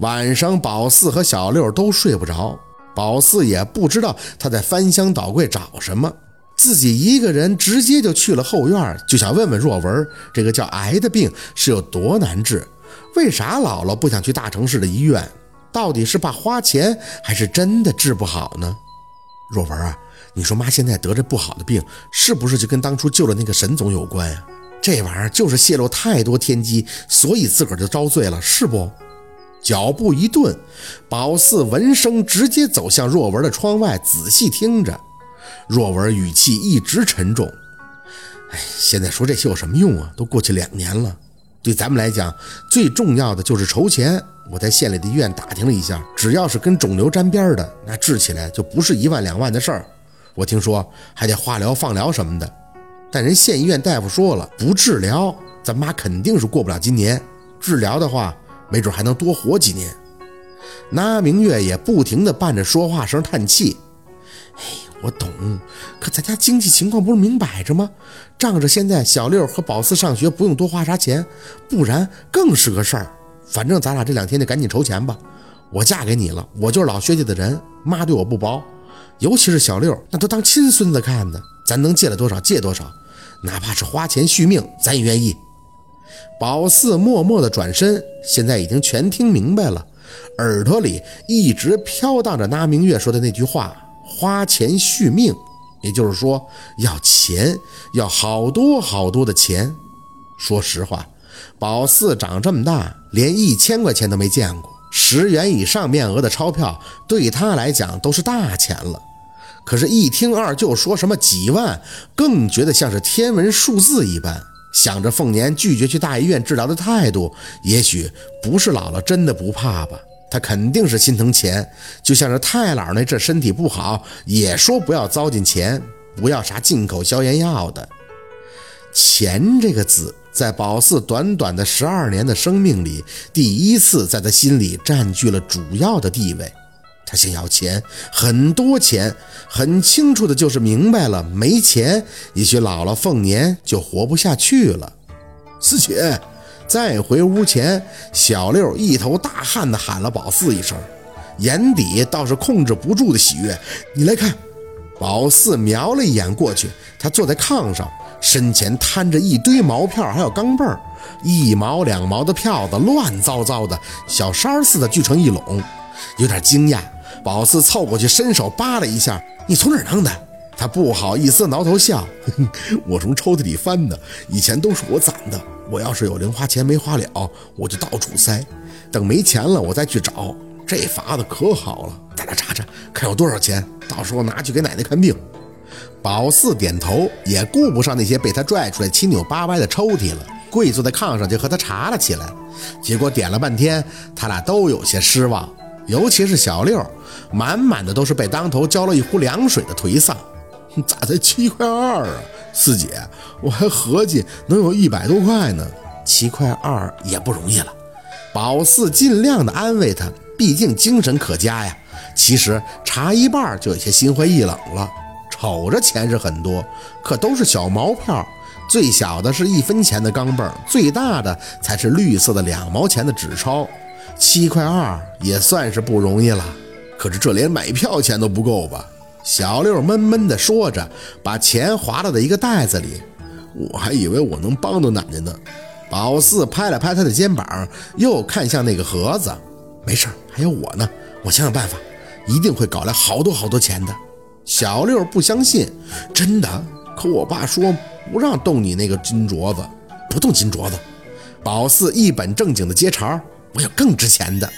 晚上，宝四和小六都睡不着，宝四也不知道他在翻箱倒柜找什么，自己一个人直接就去了后院，就想问问若文，这个叫癌的病是有多难治？为啥姥姥不想去大城市的医院？到底是怕花钱，还是真的治不好呢？若文啊，你说妈现在得这不好的病，是不是就跟当初救了那个沈总有关呀？这玩意儿就是泄露太多天机，所以自个儿就遭罪了，是不？脚步一顿，宝四闻声直接走向若文的窗外，仔细听着。若文语气一直沉重：“哎，现在说这些有什么用啊？都过去两年了。对咱们来讲，最重要的就是筹钱。”我在县里的医院打听了一下，只要是跟肿瘤沾边的，那治起来就不是一万两万的事儿。我听说还得化疗、放疗什么的，但人县医院大夫说了，不治疗，咱妈肯定是过不了今年；治疗的话，没准还能多活几年。那明月也不停地伴着说话声叹气：“哎，我懂，可咱家经济情况不是明摆着吗？仗着现在小六和宝四上学不用多花啥钱，不然更是个事儿。”反正咱俩这两天就赶紧筹钱吧。我嫁给你了，我就是老薛家的人，妈对我不薄，尤其是小六，那都当亲孙子看的。咱能借了多少借多少，哪怕是花钱续命，咱也愿意。宝四默默的转身，现在已经全听明白了，耳朵里一直飘荡着那明月说的那句话：花钱续命，也就是说要钱，要好多好多的钱。说实话。宝四长这么大，连一千块钱都没见过。十元以上面额的钞票，对他来讲都是大钱了。可是，一听二舅说什么几万，更觉得像是天文数字一般。想着凤年拒绝去大医院治疗的态度，也许不是姥姥真的不怕吧？他肯定是心疼钱。就像是太姥那这身体不好，也说不要糟践钱，不要啥进口消炎药的。钱这个字。在宝四短短的十二年的生命里，第一次在他心里占据了主要的地位。他想要钱，很多钱，很清楚的就是明白了，没钱，也许姥姥凤年就活不下去了。四姐，再回屋前，小六一头大汗的喊了宝四一声，眼底倒是控制不住的喜悦。你来看，宝四瞄了一眼过去，他坐在炕上。身前摊着一堆毛票，还有钢镚儿，一毛两毛的票子乱糟糟的，小山似的聚成一拢。有点惊讶，宝四凑过去，伸手扒了一下：“你从哪儿弄的？”他不好意思挠头笑：“我从抽屉里翻的，以前都是我攒的。我要是有零花钱没花了，我就到处塞，等没钱了我再去找。这法子可好了，咱俩查查，看有多少钱，到时候拿去给奶奶看病。”宝四点头，也顾不上那些被他拽出来七扭八歪的抽屉了，跪坐在炕上就和他查了起来。结果点了半天，他俩都有些失望，尤其是小六，满满的都是被当头浇了一壶凉水的颓丧。咋才七块二啊，四姐，我还合计能有一百多块呢。七块二也不容易了。宝四尽量的安慰他，毕竟精神可嘉呀。其实查一半就有些心灰意冷了。瞅着钱是很多，可都是小毛票，最小的是一分钱的钢镚，最大的才是绿色的两毛钱的纸钞。七块二也算是不容易了，可是这连买票钱都不够吧？小六闷闷地说着，把钱划到了一个袋子里。我还以为我能帮到奶奶呢。宝四拍了拍他的肩膀，又看向那个盒子。没事还有我呢，我想想办法，一定会搞来好多好多钱的。小六不相信，真的？可我爸说不让动你那个金镯子，不动金镯子。宝四一本正经的接茬：“我有更值钱的。”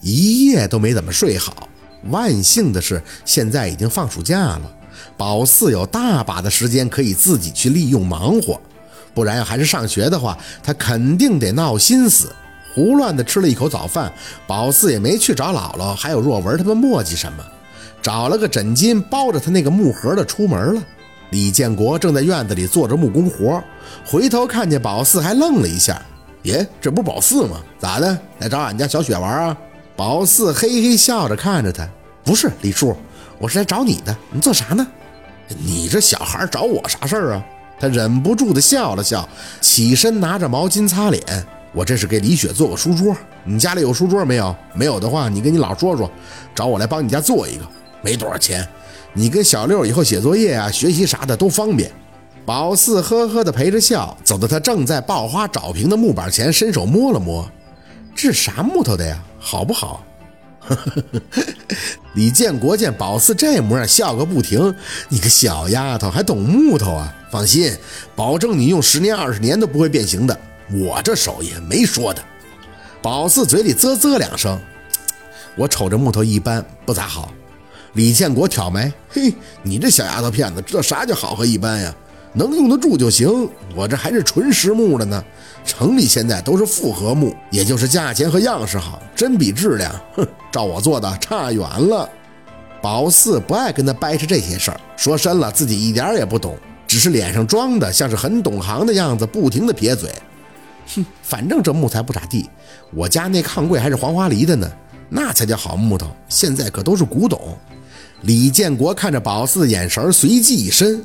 一夜都没怎么睡好。万幸的是，现在已经放暑假了，宝四有大把的时间可以自己去利用忙活。不然要还是上学的话，他肯定得闹心思。胡乱的吃了一口早饭，宝四也没去找姥姥，还有若文他们磨叽什么。找了个枕巾包着他那个木盒的出门了。李建国正在院子里做着木工活，回头看见宝四，还愣了一下。耶，这不是宝四吗？咋的，来找俺家小雪玩啊？宝四嘿嘿笑着看着他，不是李叔，我是来找你的。你做啥呢？你这小孩找我啥事儿啊？他忍不住的笑了笑，起身拿着毛巾擦脸。我这是给李雪做个书桌，你家里有书桌没有？没有的话，你跟你姥说说，找我来帮你家做一个，没多少钱。你跟小六以后写作业啊、学习啥的都方便。宝四呵呵的陪着笑，走到他正在爆花找平的木板前，伸手摸了摸，这是啥木头的呀？好不好？李建国见宝四这模样，笑个不停。你个小丫头还懂木头啊？放心，保证你用十年二十年都不会变形的。我这手艺没说的。宝四嘴里啧啧两声，我瞅着木头一般，不咋好。李建国挑眉，嘿，你这小丫头片子，知道啥叫好和一般呀？能用得住就行。我这还是纯实木的呢。城里现在都是复合木，也就是价钱和样式好，真比质量，哼，照我做的差远了。宝四不爱跟他掰扯这些事儿，说深了自己一点也不懂，只是脸上装的像是很懂行的样子，不停的撇嘴。哼，反正这木材不咋地，我家那炕柜还是黄花梨的呢，那才叫好木头。现在可都是古董。李建国看着宝四的眼神随即一深，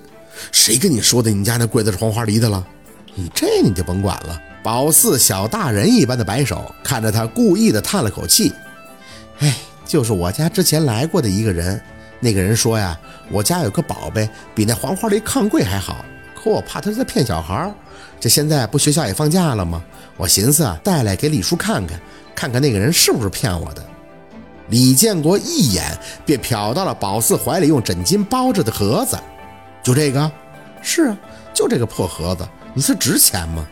谁跟你说的？你家那柜子是黄花梨的了？你这你就甭管了。宝四小大人一般的摆手，看着他，故意的叹了口气。哎，就是我家之前来过的一个人，那个人说呀，我家有个宝贝，比那黄花梨炕柜还好。可我怕他是在骗小孩。这现在不学校也放假了吗？我寻思啊，带来给李叔看看，看看那个人是不是骗我的。李建国一眼便瞟到了宝四怀里用枕巾包着的盒子，就这个？是啊，就这个破盒子。你说值钱吗？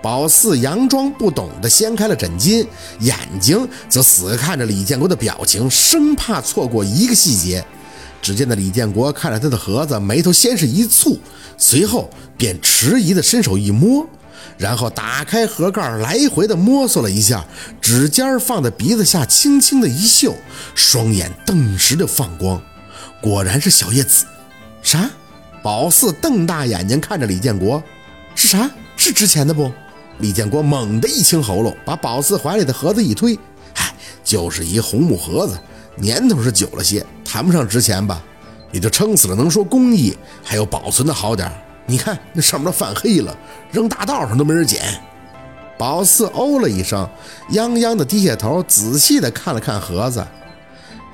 宝四佯装不懂的掀开了枕巾，眼睛则死看着李建国的表情，生怕错过一个细节。只见那李建国看着他的盒子，眉头先是一蹙，随后便迟疑的伸手一摸，然后打开盒盖，来回的摸索了一下，指尖放在鼻子下，轻轻的一嗅，双眼顿时的放光，果然是小叶子。啥？宝四瞪大眼睛看着李建国。是啥？是值钱的不？李建国猛地一清喉咙，把宝四怀里的盒子一推，嗨，就是一红木盒子，年头是久了些，谈不上值钱吧，也就撑死了。能说工艺还有保存的好点你看那上面都泛黑了，扔大道上都没人捡。宝四哦了一声，泱泱的低下头，仔细的看了看盒子。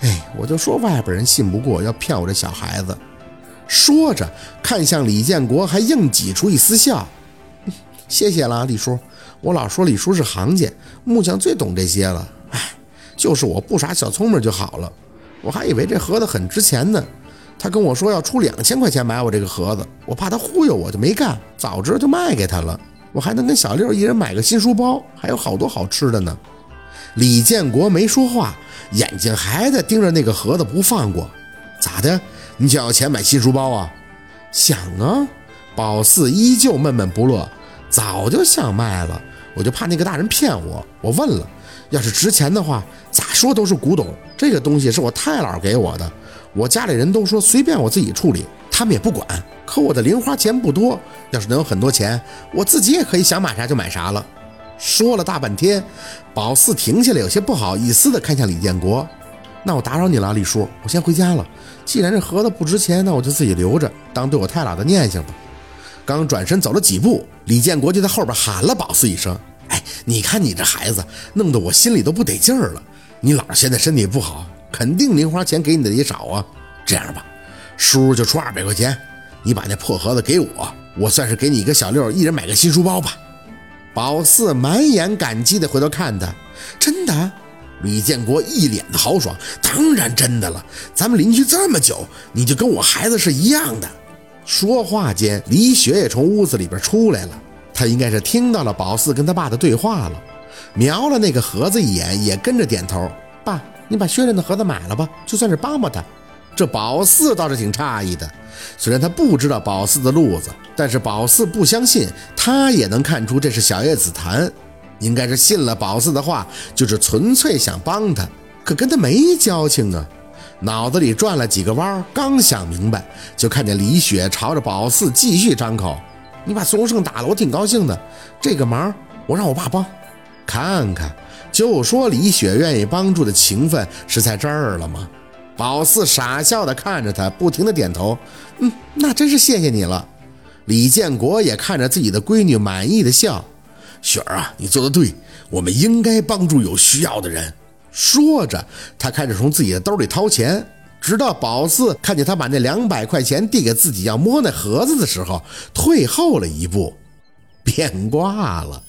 哎，我就说外边人信不过，要骗我这小孩子。说着，看向李建国，还硬挤出一丝笑。谢谢了，李叔。我老说李叔是行家，木匠最懂这些了。哎，就是我不耍小聪明就好了。我还以为这盒子很值钱呢。他跟我说要出两千块钱买我这个盒子，我怕他忽悠我，就没干。早知道就卖给他了，我还能跟小六一人买个新书包，还有好多好吃的呢。李建国没说话，眼睛还在盯着那个盒子不放过。咋的？你想要钱买新书包啊？想啊。宝四依旧闷闷不乐。早就想卖了，我就怕那个大人骗我。我问了，要是值钱的话，咋说都是古董。这个东西是我太姥给我的，我家里人都说随便我自己处理，他们也不管。可我的零花钱不多，要是能有很多钱，我自己也可以想买啥就买啥了。说了大半天，宝四停下来，有些不好意思地看向李建国。那我打扰你了，李叔，我先回家了。既然这盒子不值钱，那我就自己留着，当对我太姥的念想吧。刚转身走了几步，李建国就在后边喊了宝四一声：“哎，你看你这孩子，弄得我心里都不得劲儿了。你姥现在身体不好，肯定零花钱给你的也少啊。这样吧，叔就出二百块钱，你把那破盒子给我，我算是给你一个小六，一人买个新书包吧。”宝四满眼感激的回头看他：“真的？”李建国一脸的豪爽：“当然真的了，咱们邻居这么久，你就跟我孩子是一样的。”说话间，李雪也从屋子里边出来了。他应该是听到了宝四跟他爸的对话了，瞄了那个盒子一眼，也跟着点头。爸，你把薛仁的盒子买了吧，就算是帮帮他。这宝四倒是挺诧异的，虽然他不知道宝四的路子，但是宝四不相信他也能看出这是小叶紫檀，应该是信了宝四的话，就是纯粹想帮他，可跟他没交情啊。脑子里转了几个弯，刚想明白，就看见李雪朝着宝四继续张口：“你把孙荣胜打了，我挺高兴的。这个忙我让我爸帮，看看，就说李雪愿意帮助的情分是在这儿了吗？”宝四傻笑的看着他，不停的点头：“嗯，那真是谢谢你了。”李建国也看着自己的闺女，满意的笑：“雪儿啊，你做的对，我们应该帮助有需要的人。说着，他开始从自己的兜里掏钱，直到宝四看见他把那两百块钱递给自己要摸那盒子的时候，退后了一步，变卦了。